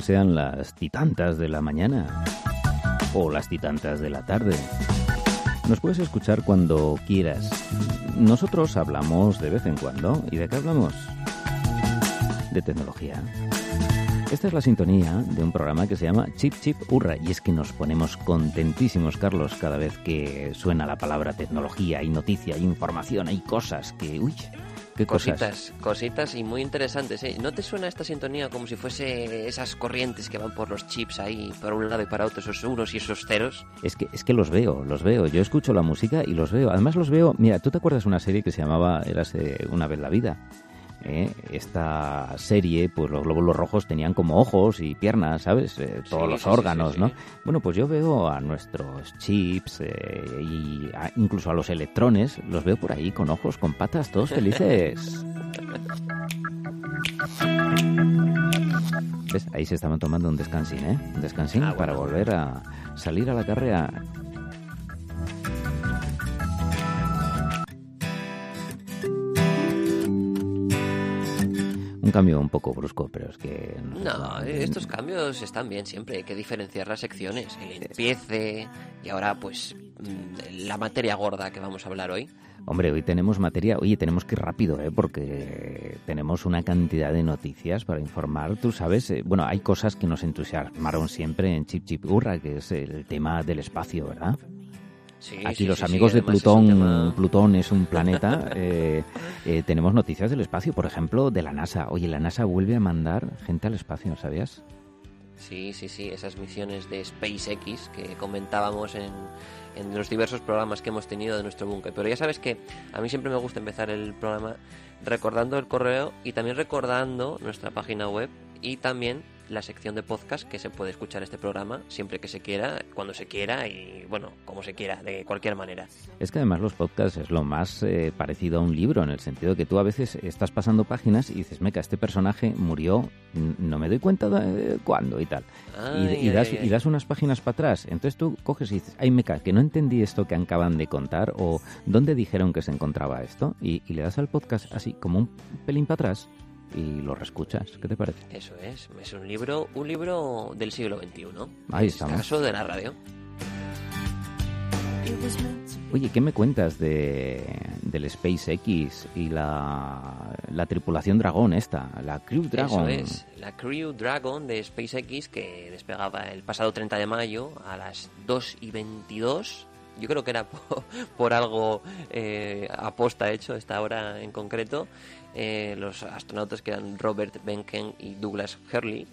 sean las titantas de la mañana o las titantas de la tarde. Nos puedes escuchar cuando quieras. Nosotros hablamos de vez en cuando. ¿Y de qué hablamos? De tecnología. Esta es la sintonía de un programa que se llama Chip Chip Hurra y es que nos ponemos contentísimos, Carlos, cada vez que suena la palabra tecnología, hay noticia, hay información, hay cosas que... Uy, qué cositas, cosas. cositas y muy interesantes. ¿eh? ¿No te suena esta sintonía como si fuese esas corrientes que van por los chips ahí, por un lado y para otro, esos unos y esos ceros? Es que, es que los veo, los veo. Yo escucho la música y los veo. Además los veo... Mira, ¿tú te acuerdas de una serie que se llamaba Érase una vez la vida? ¿Eh? esta serie, pues los glóbulos rojos tenían como ojos y piernas, ¿sabes? Eh, todos Sí, los órganos, sí, sí. ¿no? Bueno, pues yo veo a nuestros chips eh, y a- incluso a los electrones, los veo por ahí con ojos, con patas, todos felices. ¿Ves? Ahí se estaban tomando un descansín, ¿eh? Un descansín Ah, para volver a salir a la carrera. Un cambio un poco brusco, pero es que... No, estos cambios están bien siempre, hay que diferenciar las secciones, el empiece y ahora pues mm, la materia gorda que vamos a hablar hoy. Hombre, hoy tenemos materia, oye, tenemos que ir rápido, ¿eh? porque tenemos una cantidad de noticias para informar. Tú sabes, eh, bueno, hay cosas que nos entusiasmaron siempre en Chip Chip Gurra, que es el tema del espacio, ¿verdad? Sí, Aquí sí, los sí, amigos de Plutón, tema- Plutón es un planeta, eh, eh, tenemos noticias del espacio, por ejemplo, de la NASA. Oye, la NASA vuelve a mandar gente al espacio, ¿sabías? Sí, sí, sí, esas misiones de SpaceX que comentábamos en, en los diversos programas que hemos tenido de nuestro búnker. Pero ya sabes que a mí siempre me gusta empezar el programa recordando el correo y también recordando nuestra página web y también la sección de podcast que se puede escuchar este programa siempre que se quiera, cuando se quiera y bueno, como se quiera, de cualquier manera. Es que además los podcasts es lo más eh, parecido a un libro, en el sentido que tú a veces estás pasando páginas y dices, meca, este personaje murió, no me doy cuenta de cuándo y tal. y, das, ay, ay. y das unas páginas para atrás. Entonces tú coges y dices, ay, meca, que no entendí esto que acaban de contar o dónde dijeron que se encontraba esto. Y, y le das al podcast así, como un pelín para atrás y lo reescuchas. ¿Qué te parece? Eso es, es un libro, un libro del siglo XXI. Ahí estamos. caso de la radio. Oye, ¿qué me cuentas de, del SpaceX y la, la tripulación Dragón esta, la Crew Dragon? Eso es, la Crew Dragon de SpaceX que despegaba el pasado 30 de mayo a las 2 y 22. Yo creo que era por, por algo eh, aposta hecho esta hora en concreto. Eh, los astronautas que eran Robert Benken y Douglas Hurley,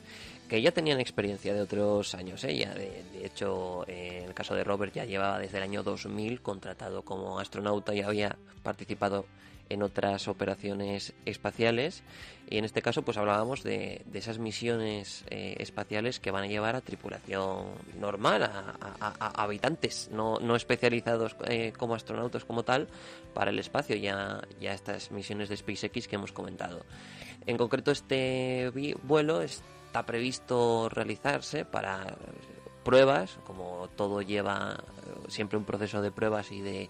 que ya tenían experiencia de otros años. ¿eh? Ya de, de hecho, eh, en el caso de Robert ya llevaba desde el año 2000 contratado como astronauta y había participado en otras operaciones espaciales y en este caso pues hablábamos de, de esas misiones eh, espaciales que van a llevar a tripulación normal, a, habitantes no, no especializados eh, como astronautas como tal para el espacio, ya, ya estas misiones de SpaceX que hemos comentado. En concreto este vuelo está previsto realizarse para pruebas, como todo lleva eh, siempre un proceso de pruebas y de,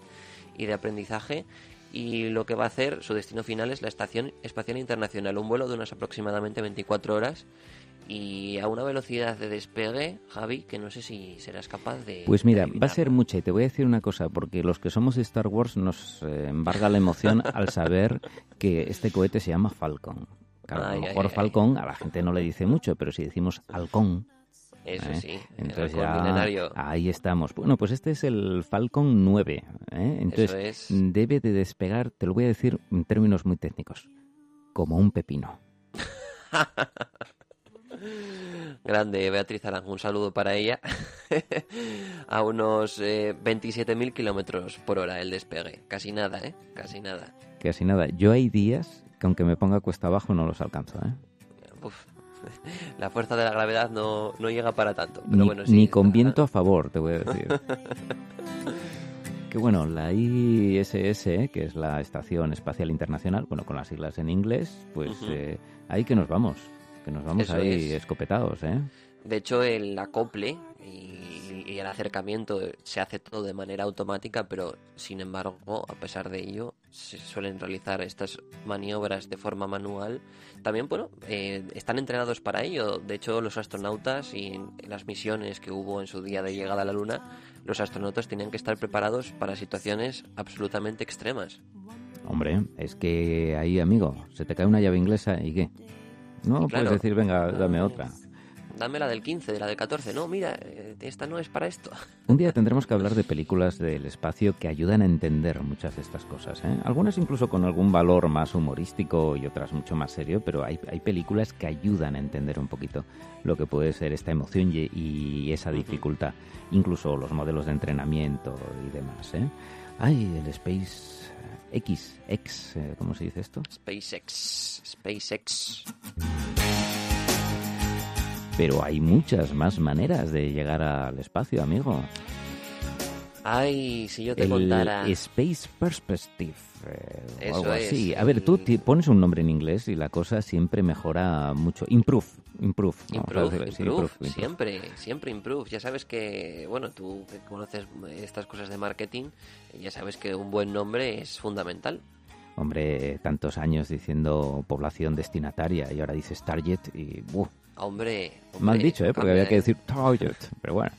y de aprendizaje. Y lo que va a hacer, su destino final es la Estación Espacial Internacional, un vuelo de unas aproximadamente 24 horas y a una velocidad de despegue, Javi, que no sé si serás capaz de... Pues mira, de va a ser mucha y te voy a decir una cosa, porque los que somos de Star Wars nos eh, embarga la emoción al saber que este cohete se llama Falcon. Claro, a lo mejor ay, ay. Falcon a la gente no le dice mucho, pero si decimos halcón, Eso ¿eh? sí, entonces el ya milenario. ahí estamos. Bueno, pues este es el Falcon 9, ¿eh? entonces Eso es. debe de despegar, te lo voy a decir en términos muy técnicos, como un pepino. Grande Beatriz Arango, un saludo para ella. a unos eh, 27.000 kilómetros por hora el despegue. Casi nada, ¿eh? Casi nada. Así nada, yo hay días que aunque me ponga cuesta abajo no los alcanzo, ¿eh? Uf, la fuerza de la gravedad no, no llega para tanto. Pero ni, bueno, sí, ni con viento a favor, te voy a decir. que bueno, la ISS, que es la Estación Espacial Internacional, bueno, con las siglas en inglés, pues Ujú. eh, ahí que nos vamos, que nos vamos Eso ahí es. escopetados, ¿eh? De hecho, el acople y y el acercamiento se hace todo de manera automática, pero sin embargo, a pesar de ello, se suelen realizar estas maniobras de forma manual. También, bueno, eh, están entrenados para ello. De hecho, los astronautas y en las misiones que hubo en su día de llegada a la Luna, los astronautas tenían que estar preparados para situaciones absolutamente extremas. Hombre, es que ahí, amigo, se te cae una llave inglesa y qué. No puedes decir, venga, dame otra dame la del 15, de la del 14. No, mira, eh, esta no es para esto. Un día tendremos que hablar de películas del espacio que ayudan a entender muchas de estas cosas. ¿eh? Algunas incluso con algún valor más humorístico y otras mucho más serio, pero hay, hay películas que ayudan a entender un poquito lo que puede ser esta emoción y, esa dificultad. Incluso los modelos de entrenamiento y demás. ¿eh? Ay, el Space X, X, eh, ¿cómo se dice esto? SpaceX, SpaceX. Pero hay muchas más maneras de llegar al espacio, amigo. Ay, si yo te contara. Space Perspective. Eh, o algo así. A ver, tú pones un nombre en inglés y la cosa siempre mejora mucho. Improve. Improve, improve, improve, siempre, siempre improve. Ya sabes que, bueno, tú que conoces estas cosas de marketing, ya sabes que un buen nombre es fundamental. Hombre, tantos años diciendo población destinataria y ahora dices target y Hombre, Mal dicho, ¿eh? Porque había que decir target. Pero bueno,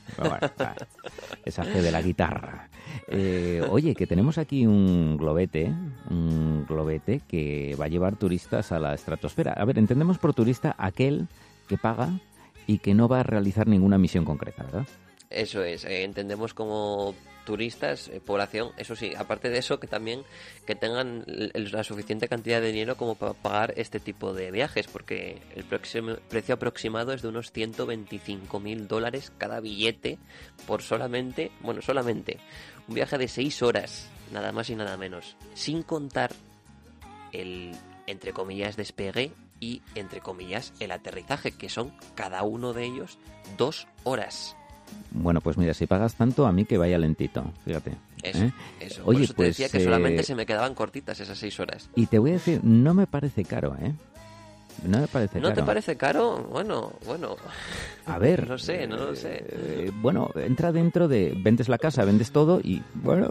esa fe de la guitarra. Eh, oye, que tenemos aquí un globete, un globete que va a llevar turistas a la estratosfera. A ver, entendemos por turista aquel que paga y que no va a realizar ninguna misión concreta, ¿verdad? Eso es, eh, entendemos como turistas, eh, población, eso sí, aparte de eso, que también que tengan la suficiente cantidad de dinero como para pagar este tipo de viajes, porque el precio aproximado es de unos 125 mil dólares cada billete por solamente, bueno, solamente un viaje de 6 horas, nada más y nada menos, sin contar el, entre comillas, despegue y, entre comillas, el aterrizaje, que son cada uno de ellos dos horas. Bueno, pues mira, si pagas tanto, a mí que vaya lentito, fíjate. Eso, ¿eh? eso. Oye, pues, te decía que solamente eh, se me quedaban cortitas esas seis horas. Y te voy a decir, no me parece caro, ¿eh? No me parece ¿No te parece caro? Bueno, bueno. A ver. no sé, no lo sé. Eh, bueno, entra dentro de. Vendes la casa, vendes todo y. Bueno.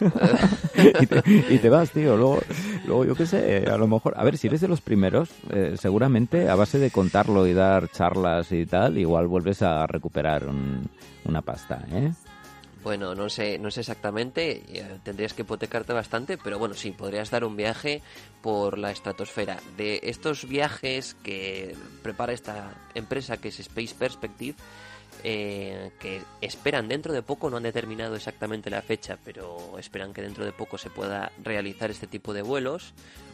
y, te, vas, tío. Luego, luego, yo qué sé, a lo mejor. A ver, si eres de los primeros, eh, seguramente a base de contarlo y dar charlas y tal, igual vuelves a recuperar una pasta, ¿eh? Bueno, no sé, no sé exactamente, eh, tendrías que hipotecarte bastante, pero bueno, sí, podrías dar un viaje por la estratosfera. De estos viajes que prepara esta empresa que es Space Perspective, eh, que esperan dentro de poco, no han determinado exactamente la fecha, pero esperan que dentro de poco se pueda realizar este tipo de vuelos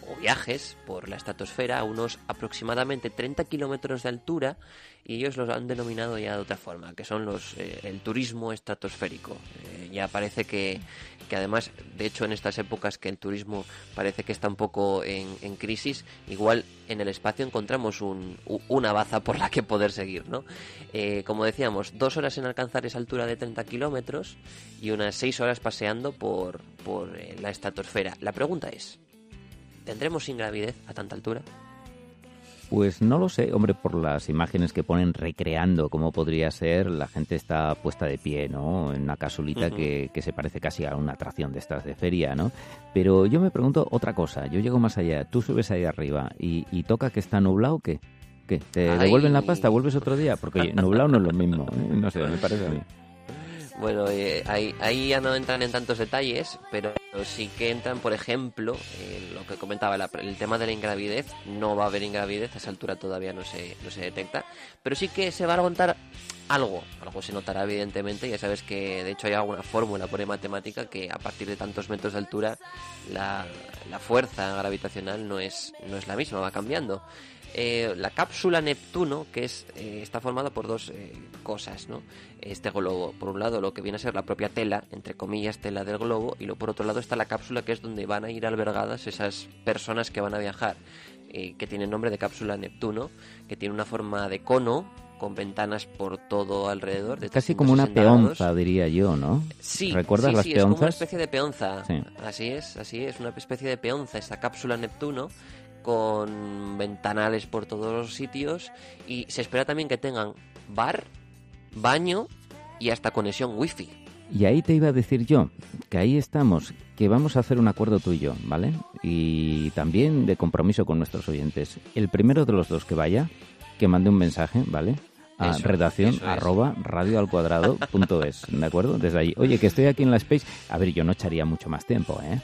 o viajes por la estratosfera a unos aproximadamente 30 kilómetros de altura y ellos los han denominado ya de otra forma, que son los eh, el turismo estratosférico. Eh, ya parece que, que, además, de hecho, en estas épocas que el turismo parece que está un poco en, en crisis, igual en el espacio encontramos un, una baza por la que poder seguir, ¿no? Eh, como decíamos, dos horas en alcanzar esa altura de 30 kilómetros y unas seis horas paseando por, por la estratosfera. La pregunta es, ¿tendremos ingravidez a tanta altura? Pues no lo sé, hombre, por las imágenes que ponen recreando cómo podría ser, la gente está puesta de pie, ¿no? En una casulita que, que, se parece casi a una atracción de estas de feria, ¿no? Pero yo me pregunto otra cosa, yo llego más allá, tú subes ahí arriba y, y toca que está nublado, ¿qué? ¿Qué? ¿Te devuelven la pasta? ¿Vuelves otro día? Porque nublado no es lo mismo, ¿eh? no sé, me parece a mí. Bueno, eh, ahí, ahí ya no entran en tantos detalles, pero sí que entran, por ejemplo, lo que comentaba, el tema de la ingravidez. No va a haber ingravidez, a esa altura todavía no se, no se detecta, pero sí que se va a contar algo. Algo se notará, evidentemente. Ya sabes que, de hecho, hay alguna fórmula por matemática que a partir de tantos metros de altura la, la fuerza gravitacional no es, no es la misma, va cambiando. Eh, la cápsula Neptuno, que es, eh, está formada por dos eh, cosas, ¿no? Este globo, por un lado lo que viene a ser la propia tela, entre comillas, tela del globo, y lo, por otro lado está la cápsula, que es donde van a ir albergadas esas personas que van a viajar, que tiene el nombre de cápsula Neptuno, que tiene una forma de cono, con ventanas por todo alrededor. De Casi como una peonza, diría yo, ¿no? Sí, ¿recuerdas las sí, peonzas? Es como una especie de peonza. Así es, así es, una especie de peonza, esta cápsula Neptuno con ventanales por todos los sitios y se espera también que tengan bar, baño y hasta conexión wifi. Y ahí te iba a decir yo, que ahí estamos, que vamos a hacer un acuerdo tú y yo, ¿vale? Y también de compromiso con nuestros oyentes. El primero de los dos que vaya, que mande un mensaje, ¿vale? A redacción arroba radio al cuadrado punto es, ¿de acuerdo? Desde ahí. Oye, que estoy aquí en la Space. A ver, yo no echaría mucho más tiempo, ¿eh?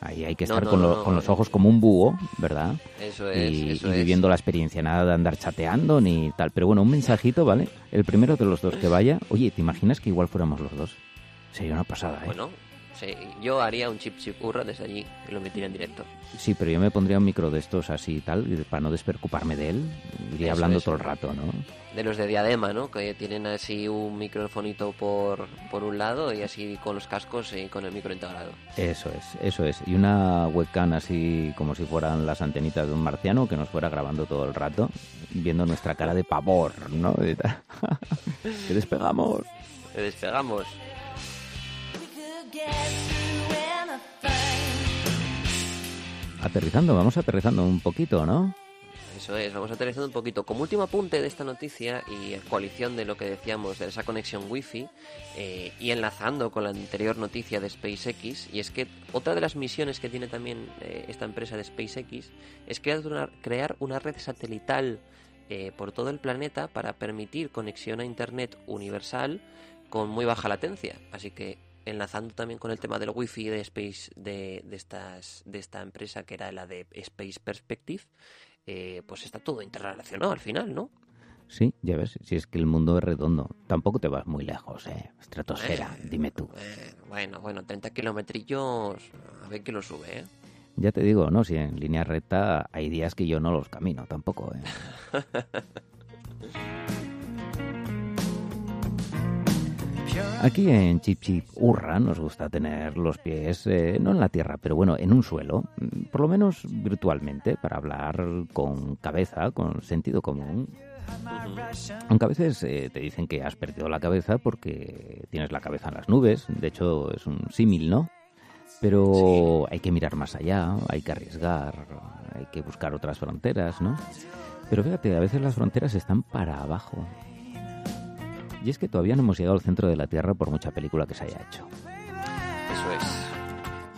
Ahí hay que estar con, los ojos como un búho, ¿verdad? Eso es. Y, viviendo la experiencia, nada de andar chateando ni tal. Pero bueno, un mensajito, ¿vale? El primero de los dos que vaya. Oye, ¿te imaginas que igual fuéramos los dos? Sería una pasada, ¿eh? Bueno, yo haría un chip chip hurra desde allí y lo metiría en directo. Sí, pero yo me pondría un micro de estos así y tal, para no despreocuparme de él. Iría hablando todo el rato, ¿no? De los de diadema, ¿no? Que tienen así un microfonito por, por un lado y así con los cascos y con el micro integrado. Eso es, eso es. Y una webcam así como si fueran las antenitas de un marciano que nos fuera grabando todo el rato, viendo nuestra cara de pavor, ¿no? que despegamos. Que despegamos. Aterrizando, vamos aterrizando un poquito, ¿no? Eso es, vamos aterrizando un poquito. Como último apunte de esta noticia y coalición de lo que decíamos de esa conexión wifi eh, y enlazando con la anterior noticia de SpaceX, y es que otra de las misiones que tiene también eh, esta empresa de SpaceX es crear una, crear una red satelital eh, por todo el planeta para permitir conexión a Internet universal con muy baja latencia. Así que enlazando también con el tema del wifi de Space de, de, estas, de esta empresa que era la de Space Perspective, eh, pues está todo interrelacionado al final, ¿no? Sí, ya ves, si es que el mundo es redondo. Tampoco te vas muy lejos, ¿eh? Estratosfera, eh, dime tú. Eh, bueno, bueno, 30 kilometrillos, a ver que lo sube, ¿eh? Ya te digo, ¿no? Si en línea recta hay días que yo no los camino tampoco, ¿eh? Aquí en Chip Chip Urra nos gusta tener los pies, eh, no en la tierra, pero bueno, en un suelo, mm, por lo menos virtualmente, para hablar con cabeza, con sentido común. Aunque a veces eh, te dicen que has perdido la cabeza porque tienes la cabeza en las nubes, de hecho es un símil, ¿no? Pero hay que mirar más allá, hay que arriesgar, hay que buscar otras fronteras, ¿no? Pero fíjate, a veces las fronteras están para abajo, y es que todavía no hemos llegado al centro de la Tierra por mucha película que se haya hecho. Eso es.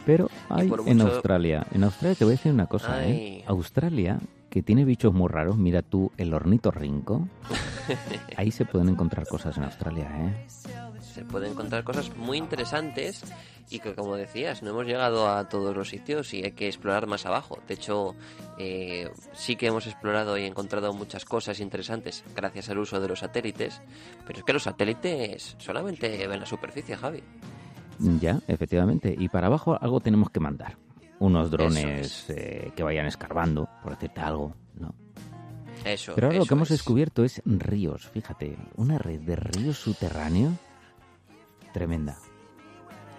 Pero hay en Australia. En Australia te voy a decir una cosa, ¿eh? Australia, que tiene bichos muy raros, mira tú el hornito rinco. Ahí se pueden encontrar cosas en Australia, ¿eh? Se pueden encontrar cosas muy interesantes y que como decías, no hemos llegado a todos los sitios y hay que explorar más abajo. De hecho, eh, sí que hemos explorado y encontrado muchas cosas interesantes gracias al uso de los satélites, pero es que los satélites solamente ven la superficie, Javi. Ya, efectivamente. Y para abajo algo tenemos que mandar. Unos drones eh, que vayan escarbando, por decirte algo, ¿no? Eso, Pero ahora lo que hemos descubierto es ríos, fíjate, una red de ríos subterráneos tremenda.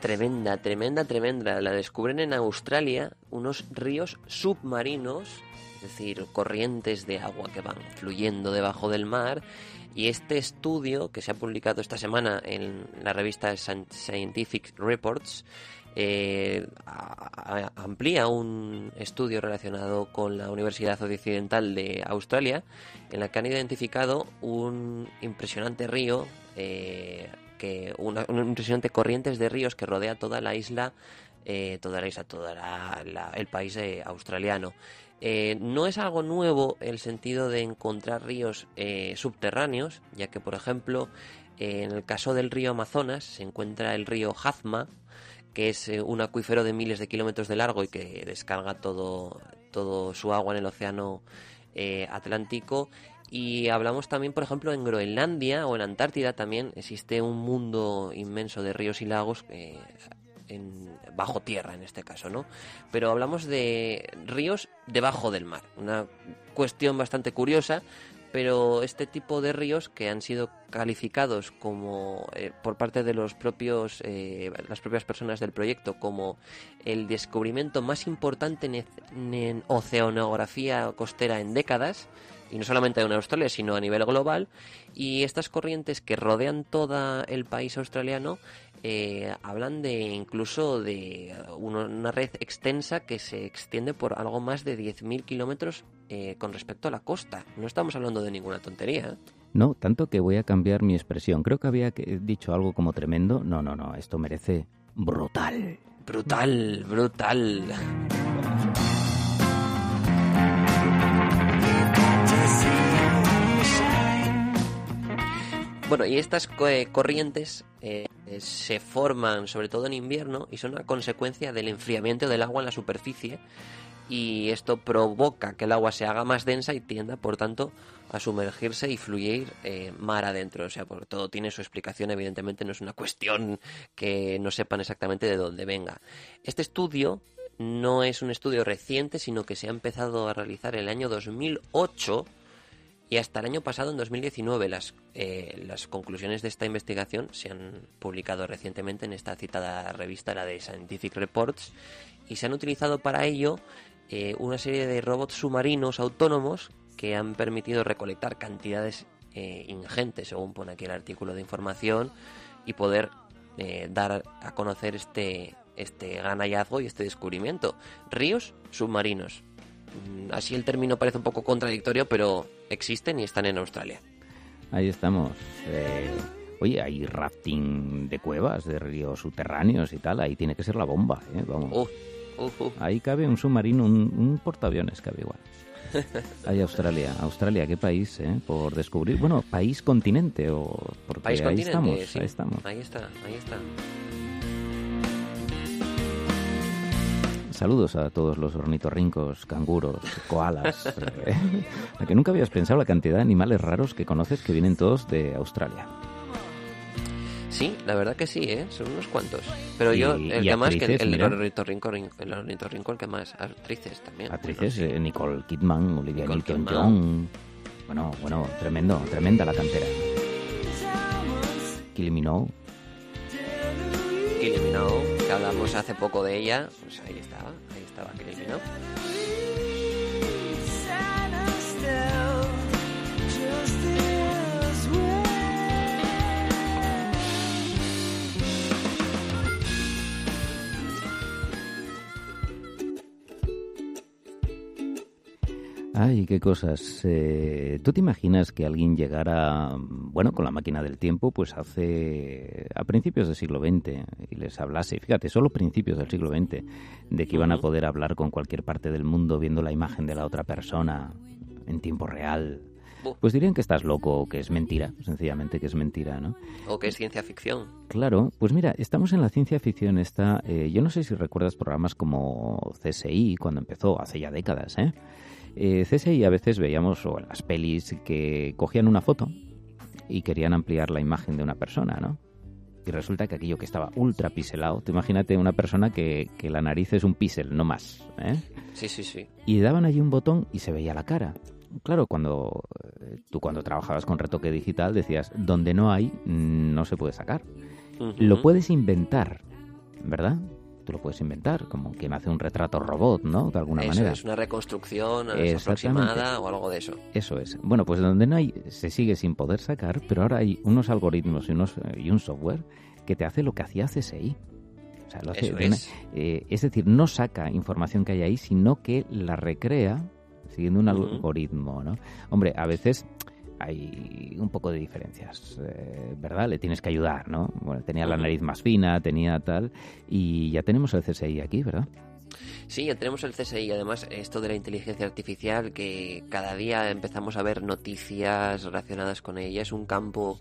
Tremenda, tremenda, tremenda. La descubren en Australia unos ríos submarinos, es decir, corrientes de agua que van fluyendo debajo del mar. Y este estudio, que se ha publicado esta semana en la revista Scientific Reports, eh, amplía un estudio relacionado con la Universidad Occidental de Australia, en la que han identificado un impresionante río eh, que una, impresionante corrientes de ríos que rodea toda la isla, eh, toda la isla, todo el país eh, australiano. Eh, no es algo nuevo el sentido de encontrar ríos subterráneos, ya que, por ejemplo, en el caso del río Amazonas se encuentra el río Jazma, que es un acuífero de miles de kilómetros de largo y que descarga todo, todo su agua en el océano Atlántico y hablamos también, por ejemplo, en Groenlandia o en Antártida también existe un mundo inmenso de ríos y lagos eh, en, bajo tierra en este caso, ¿no? Pero hablamos de ríos debajo del mar, una cuestión bastante curiosa, pero este tipo de ríos que han sido calificados como eh, por parte de los propios eh, las propias personas del proyecto como el descubrimiento más importante en oceanografía costera en décadas y no solamente en Australia, sino a nivel global, y estas corrientes que rodean todo el país australiano eh, hablan de incluso de una red extensa que se extiende por algo más de 10.000 kilómetros eh, con respecto a la costa. No estamos hablando de ninguna tontería. No, tanto que voy a cambiar mi expresión. Creo que había dicho algo como tremendo. No, no, no, esto merece brutal. Brutal, brutal. Bueno, y estas eh, corrientes eh, se forman sobre todo en invierno y son una consecuencia del enfriamiento del agua en la superficie y esto provoca que el agua se haga más densa y tienda, por tanto, a sumergirse y fluir eh, mar adentro. O sea, todo tiene su explicación, evidentemente no es una cuestión que no sepan exactamente de dónde venga. Este estudio no es un estudio reciente, sino que se ha empezado a realizar en el año 2008 y hasta el año pasado, en 2019, las, eh, las conclusiones de esta investigación se han publicado recientemente en esta citada revista, la de Scientific Reports, y se han utilizado para ello eh, una serie de robots submarinos autónomos que han permitido recolectar cantidades eh, ingentes, según pone aquí el artículo de información, y poder eh, dar a conocer este, este gran y este descubrimiento. Ríos submarinos. Mm, así el término parece un poco contradictorio, pero existen y están en Australia. Ahí estamos. oye, hay rafting de cuevas, de ríos subterráneos y tal. Ahí tiene que ser la bomba. Vamos. Ahí cabe un submarino, un, portaaviones cabe igual. Ahí Australia. Australia, qué país, ¿eh? Por descubrir. Bueno, país continente o porque ahí estamos, ahí estamos. Ahí está, ahí está. Saludos a todos los ornitorrincos, canguros, koalas. ¿eh? a que nunca habías pensado la cantidad de animales raros que conoces que vienen todos de Australia. Sí, la verdad que sí, ¿eh? Son unos cuantos. Pero yo, el que más, que el, el, ornitorrinco, el el que más, actrices también. Actrices, eh, Nicole Kidman, Olivia Newton-John. Bueno, bueno, tremendo, tremenda la cantera. Kylie Minogue. Kylie Minogue, hablamos hace poco de ella, pues ahí estaba, ahí estaba Kylie Minogue. Ay, qué cosas. Eh, ¿Tú te imaginas que alguien llegara, bueno, con la máquina del tiempo, pues hace a principios del siglo XX y les hablase, fíjate, solo principios del siglo XX, de que iban a poder hablar con cualquier parte del mundo viendo la imagen de la otra persona en tiempo real? Pues dirían que estás loco o que es mentira, sencillamente que es mentira, ¿no? O que es ciencia ficción. Claro, pues mira, estamos en la ciencia ficción esta, eh, yo no sé si recuerdas programas como CSI cuando empezó hace ya décadas, ¿eh? Eh, CSI a veces veíamos, o en las pelis, que cogían una foto y querían ampliar la imagen de una persona, ¿no? Y resulta que aquello que estaba ultra piselado, te imagínate una persona que, que la nariz es un píxel, no más, ¿eh? Sí, sí, sí. Y daban allí un botón y se veía la cara. Claro, cuando eh, tú cuando trabajabas con retoque digital decías, donde no hay, no se puede sacar. Lo puedes inventar, ¿verdad? Tú lo puedes inventar, como quien hace un retrato robot, ¿no? De alguna manera. Es una reconstrucción aproximada o algo de eso. Eso es. Bueno, pues donde no hay, se sigue sin poder sacar, pero ahora hay unos algoritmos y, unos, y un software que te hace lo que hacía CSI. O sea, lo hace es. Eh, es decir, no saca información que hay ahí, sino que la recrea siguiendo un algoritmo, ¿no? Hombre, a veces hay un poco de diferencias, eh, ¿verdad? Le tienes que ayudar, ¿no? Bueno, tenía la nariz más fina, tenía tal, y ya tenemos el CSI aquí, ¿verdad? Sí, ya tenemos el CSI. Además, esto de la inteligencia artificial, que cada día empezamos a ver noticias relacionadas con ella, es un campo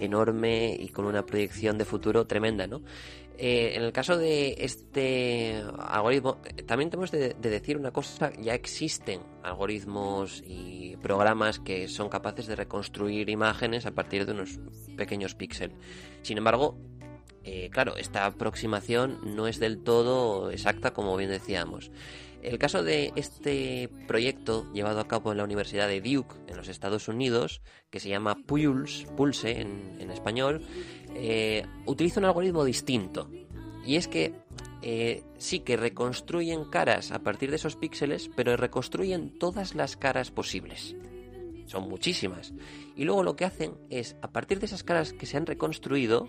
enorme y con una proyección de futuro tremenda, ¿no? Eh, en el caso de este algoritmo, también tenemos de, decir una cosa, ya existen algoritmos y programas que son capaces de reconstruir imágenes a partir de unos pequeños píxeles. Sin embargo, eh, claro, esta aproximación no es del todo exacta, como bien decíamos. El caso de este proyecto llevado a cabo en la Universidad de Duke, en los Estados Unidos, que se llama Pulse, Pulse en, español, eh, utiliza un algoritmo distinto. Y es que eh, sí que reconstruyen caras a partir de esos píxeles, pero reconstruyen todas las caras posibles. Son muchísimas. Y luego lo que hacen es, a partir de esas caras que se han reconstruido,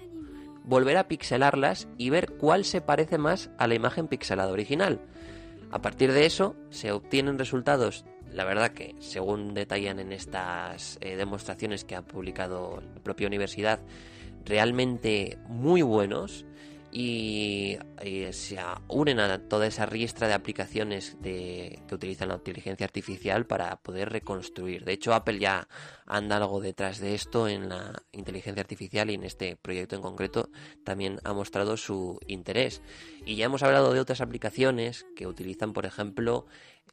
volver a pixelarlas y ver cuál se parece más a la imagen pixelada original. A partir de eso se obtienen resultados, la verdad que según detallan en estas eh, demostraciones que ha publicado la propia universidad, realmente muy buenos y, se unen a toda esa riestra de aplicaciones que utilizan la inteligencia artificial para poder reconstruir. De hecho, Apple ya anda algo detrás de esto en la inteligencia artificial y en este proyecto en concreto también ha mostrado su interés. Y ya hemos hablado de otras aplicaciones que utilizan, por ejemplo,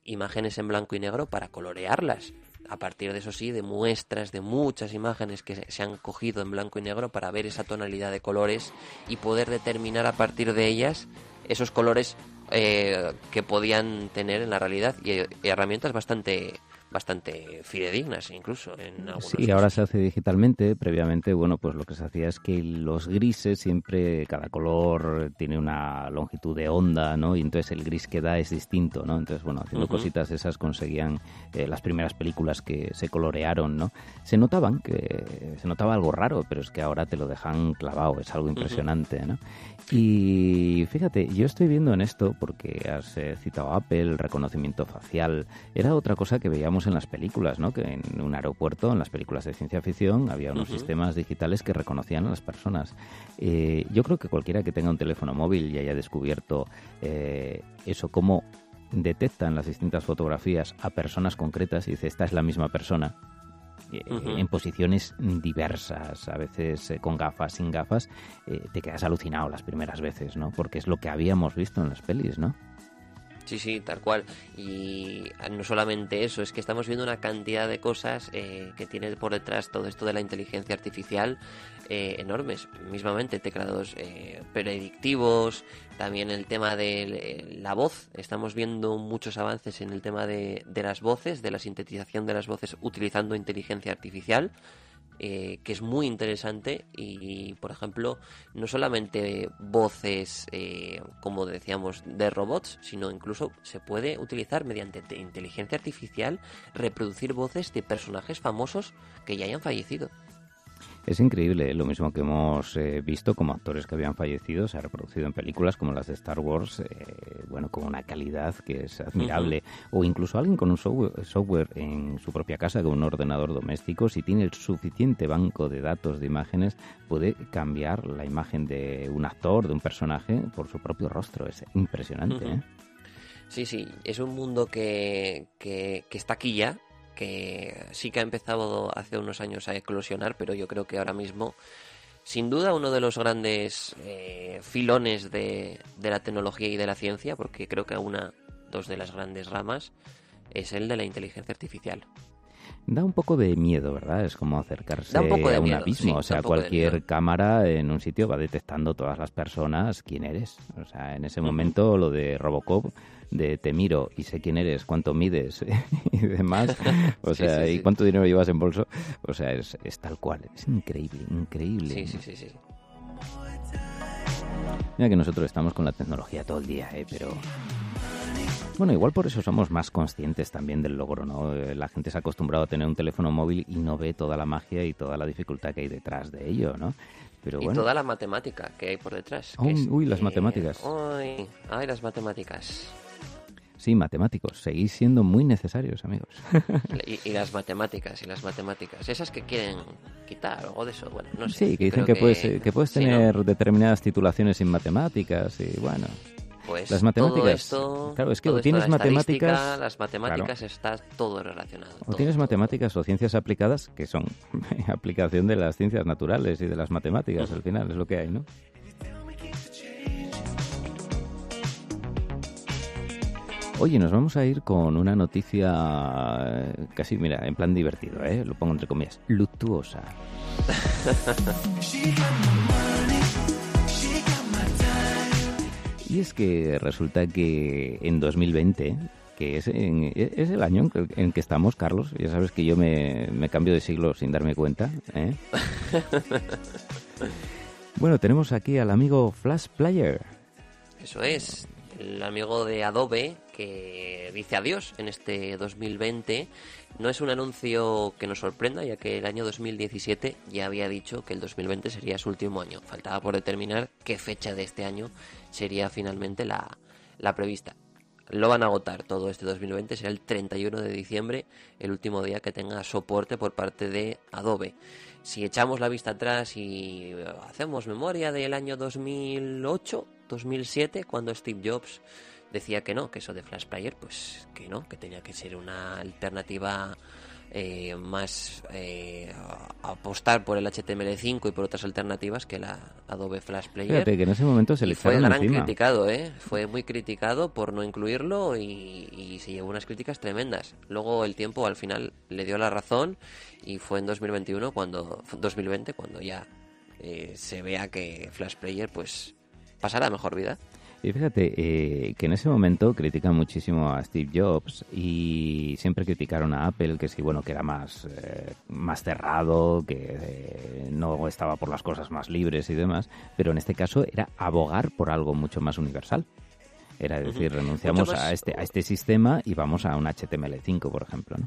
imágenes en blanco y negro para colorearlas. A partir de eso sí, de muestras de muchas imágenes que se han cogido en blanco y negro para ver esa tonalidad de colores y poder determinar a partir de ellas esos colores eh, que podían tener en la realidad y herramientas bastante bastante fidedignas incluso en Sí, ahora se hace digitalmente. Previamente, bueno, pues lo que se hacía es que los grises siempre, cada color tiene una longitud de onda, ¿no? Y entonces el gris que da es distinto, ¿no? Entonces, bueno, haciendo cositas esas conseguían eh, las primeras películas que se colorearon, ¿no? Se notaban que se notaba algo raro, pero es que ahora te lo dejan clavado, es algo impresionante, ¿no? Y fíjate, yo estoy viendo en esto, porque has eh, citado Apple, reconocimiento facial, era otra cosa que veíamos en las películas, ¿no? Que en un aeropuerto, en las películas de ciencia ficción, había unos sistemas digitales que reconocían a las personas. Eh, yo creo que cualquiera que tenga un teléfono móvil y haya descubierto eh, eso, cómo detectan las distintas fotografías a personas concretas y dice, esta es la misma persona, eh, en posiciones diversas, a veces con gafas, sin gafas, te quedas alucinado las primeras veces, ¿no? Porque es lo que habíamos visto en las pelis, ¿no? Sí, sí, tal cual. Y no solamente eso, es que estamos viendo una cantidad de cosas eh, que tiene por detrás todo esto de la inteligencia artificial eh, enormes. Mismamente, teclados eh, predictivos, también el tema de la voz. Estamos viendo muchos avances en el tema de, de las voces, de la sintetización de las voces utilizando inteligencia artificial. Eh, que es muy interesante y, por ejemplo, no solamente voces, eh, como decíamos, de robots, sino incluso se puede utilizar mediante inteligencia artificial reproducir voces de personajes famosos que ya hayan fallecido. Es increíble, lo mismo que hemos eh, visto como actores que habían fallecido, se ha reproducido en películas como las de Star Wars, eh, bueno, con una calidad que es admirable, o incluso alguien con un software, en su propia casa, con un ordenador doméstico, si tiene el suficiente banco de datos de imágenes, puede cambiar la imagen de un actor, de un personaje, por su propio rostro. Es impresionante. ¿eh? Sí, sí, es un mundo que, que, que está aquí ya, que sí que ha empezado hace unos años a eclosionar, pero yo creo que ahora mismo, sin duda, uno de los grandes eh, filones de, de, la tecnología y de la ciencia, porque creo que una, dos de las grandes ramas, es el de la inteligencia artificial. Da un poco de miedo, ¿verdad? Es como acercarse a un abismo. o sea, cualquier cámara en un sitio va detectando todas las personas quién eres. O sea, en ese momento lo de Robocop, de te miro y sé quién eres, cuánto mides y demás, o sea, y cuánto dinero llevas en bolso, o sea, es, es tal cual. Es increíble, increíble. Sí, sí, sí, sí. Mira que nosotros estamos con la tecnología todo el día, ¿eh? pero bueno, igual por eso somos más conscientes también del logro, ¿no? Eh, la gente se ha acostumbrado a tener un teléfono móvil y no ve toda la magia y toda la dificultad que hay detrás de ello, ¿no? Pero y toda la matemática que hay por detrás. uy, las matemáticas. Uy, ay, las matemáticas. Sí, matemáticos, seguís siendo muy necesarios, amigos. y, las matemáticas, y las matemáticas, esas que quieren quitar o de eso, bueno, no sé. Sí, que dicen que, puedes, que puedes tener determinadas titulaciones en matemáticas y bueno. Pues las matemáticas. claro, es que o tienes matemáticas. Las matemáticas está todo relacionado. O tienes matemáticas o ciencias aplicadas, que son aplicación de las ciencias naturales y de las matemáticas, al final es lo que hay, ¿no? Oye, nos vamos a ir con una noticia eh, casi, mira, en plan divertido, ¿eh? Lo pongo entre comillas, luctuosa. Y es que resulta que en 2020, que es, es el año en que estamos, Carlos, ya sabes que yo me, cambio de siglo sin darme cuenta. ¿eh? bueno, tenemos aquí al amigo Flash Player. Eso es, el amigo de Adobe que dice adiós en este 2020. No es un anuncio que nos sorprenda, ya que el año 2017 ya había dicho que el 2020 sería su último año. Faltaba por determinar qué fecha de este año sería finalmente la, la prevista. Lo van a agotar todo este 2020, será el 31 de diciembre, el último día que tenga soporte por parte de Adobe. Si echamos la vista atrás y hacemos memoria del año 2008, 2007, cuando Steve Jobs decía que no, que eso de Flash Player, pues que no, que tenía que ser una alternativa eh, más eh, apostar por el HTML5 y por otras alternativas que la Adobe Flash Player. Fíjate que en ese momento se le fue gran criticado, ¿eh? Fue muy criticado por no incluirlo y, y, se llevó unas críticas tremendas. Luego el tiempo al final le dio la razón y fue en 2021 cuando 2020 cuando ya eh, se vea que Flash Player pues pasará mejor vida. Y fíjate eh, que en ese momento critican muchísimo a Steve Jobs y siempre criticaron a Apple que sí, bueno, que era más, eh, más cerrado, que eh, no estaba por las cosas más libres y demás, pero en este caso era abogar por algo mucho más universal. Era decir, renunciamos a este, a este sistema y vamos a un HTML5, por ejemplo, ¿no?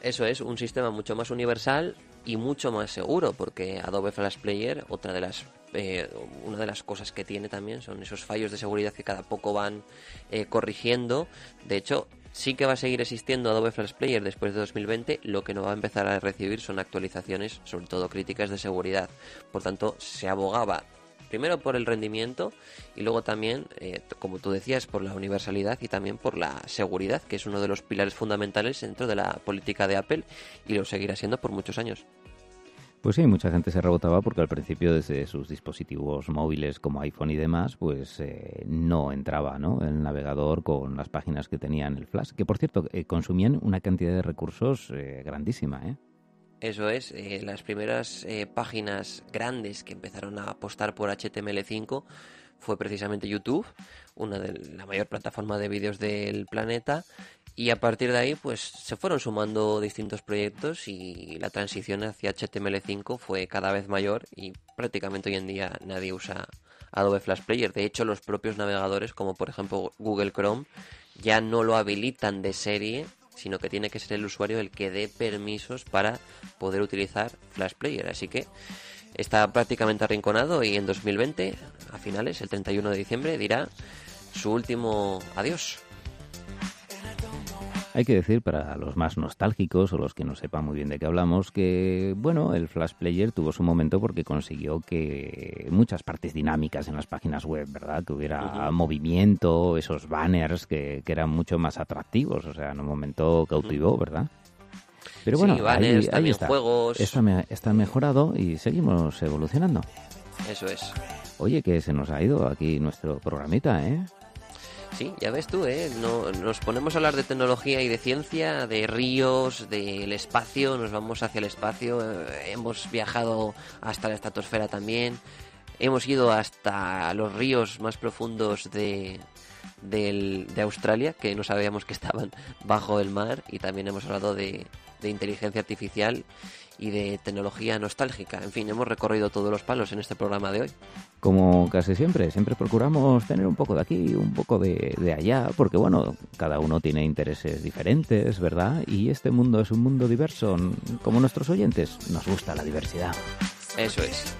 Eso es, un sistema mucho más universal y mucho más seguro, porque Adobe Flash Player, otra de las eh, una de las cosas que tiene también son esos fallos de seguridad que cada poco van eh, corrigiendo. De hecho, sí que va a seguir existiendo Adobe Flash Player después de 2020, lo que no va a empezar a recibir son actualizaciones, sobre todo críticas de seguridad. Por tanto, se abogaba primero por el rendimiento y luego también, eh, como tú decías, por la universalidad y también por la seguridad, que es uno de los pilares fundamentales dentro de la política de Apple y lo seguirá siendo por muchos años. Pues sí, mucha gente se rebotaba porque al principio desde sus dispositivos móviles como iPhone y demás, pues eh, no entraba ¿no? el navegador con las páginas que tenían el Flash, que por cierto eh, consumían una cantidad de recursos eh, grandísima. ¿eh? Eso es, las primeras páginas grandes que empezaron a apostar por HTML5 fue precisamente YouTube, una de la mayor plataforma de vídeos del planeta, y a partir de ahí, pues se fueron sumando distintos proyectos y la transición hacia HTML5 fue cada vez mayor y prácticamente hoy en día nadie usa Adobe Flash Player. De hecho, los propios navegadores, como por ejemplo Google Chrome, ya no lo habilitan de serie, sino que tiene que ser el usuario el que dé permisos para poder utilizar Flash Player. Así que está prácticamente arrinconado y en 2020, a finales, el 31 de diciembre, dirá su último adiós. Hay que decir, para los más nostálgicos o los que no sepan muy bien de qué hablamos, que, bueno, el Flash Player tuvo su momento porque consiguió que muchas partes dinámicas en las páginas web, ¿verdad? Que hubiera movimiento, esos banners que, eran mucho más atractivos, o sea, en un momento cautivó, ¿verdad? Pero bueno, ahí, está. juegos. está mejorado y seguimos evolucionando. Eso es. Oye, que se nos ha ido aquí nuestro programita, ¿eh? Sí, ya ves tú, ¿eh? No, nos ponemos a hablar de tecnología y de ciencia, de ríos, del espacio, nos vamos hacia el espacio, eh, hemos viajado hasta la estratosfera también, hemos ido hasta los ríos más profundos de, de Australia, que no sabíamos que estaban bajo el mar, y también hemos hablado de, de inteligencia artificial y de tecnología nostálgica. En fin, hemos recorrido todos los palos en este programa de hoy. Como casi siempre, siempre procuramos tener un poco de aquí, un poco de, de allá, porque bueno, cada uno tiene intereses diferentes, ¿verdad? Y este mundo es un mundo diverso, como nuestros oyentes, nos gusta la diversidad. Eso es.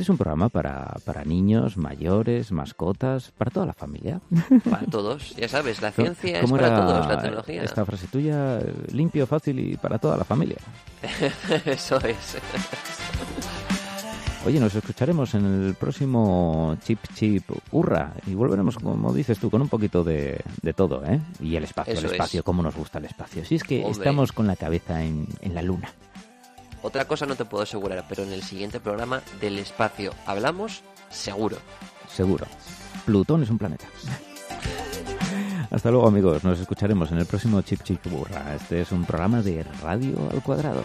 Es un programa para, para niños, mayores, mascotas, para toda la familia. Para todos, ya sabes, la ciencia es para todos, la tecnología. Esta frase tuya, limpio, fácil y para toda la familia. Eso es. Oye, nos escucharemos en el próximo Chip Chip Hurra y volveremos, como dices tú, con un poquito de, de todo, ¿eh? Y el espacio, el espacio, cómo nos gusta el espacio. Si es que estamos con la cabeza en, en la luna. Otra cosa no te puedo asegurar, pero en el siguiente programa del espacio hablamos seguro. Seguro. Plutón es un planeta. Hasta luego amigos, nos escucharemos en el próximo Chip Chip Burra. Este es un programa de Radio al Cuadrado.